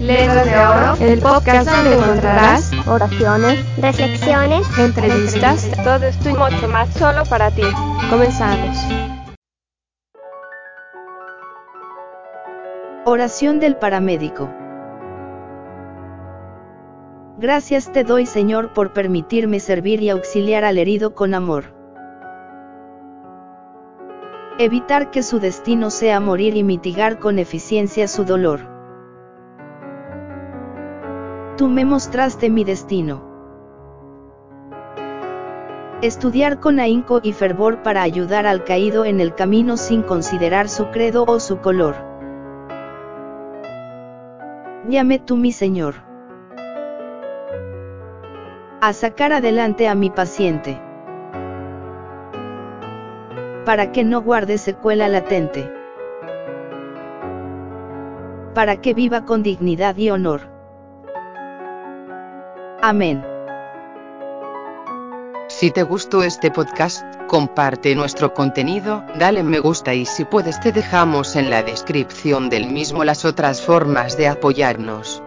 Letras de Oro, el podcast donde encontrarás oraciones, reflexiones, entrevistas, todo esto y mucho más solo para ti. Comenzamos. Oración del paramédico. Gracias te doy Señor por permitirme servir y auxiliar al herido con amor. Evitar que su destino sea morir y mitigar con eficiencia su dolor. Tú me mostraste mi destino. Estudiar con ahínco y fervor para ayudar al caído en el camino sin considerar su credo o su color. Llame tú mi Señor. A sacar adelante a mi paciente para que no guarde secuela latente. Para que viva con dignidad y honor. Amén. Si te gustó este podcast, comparte nuestro contenido, dale me gusta y si puedes te dejamos en la descripción del mismo las otras formas de apoyarnos.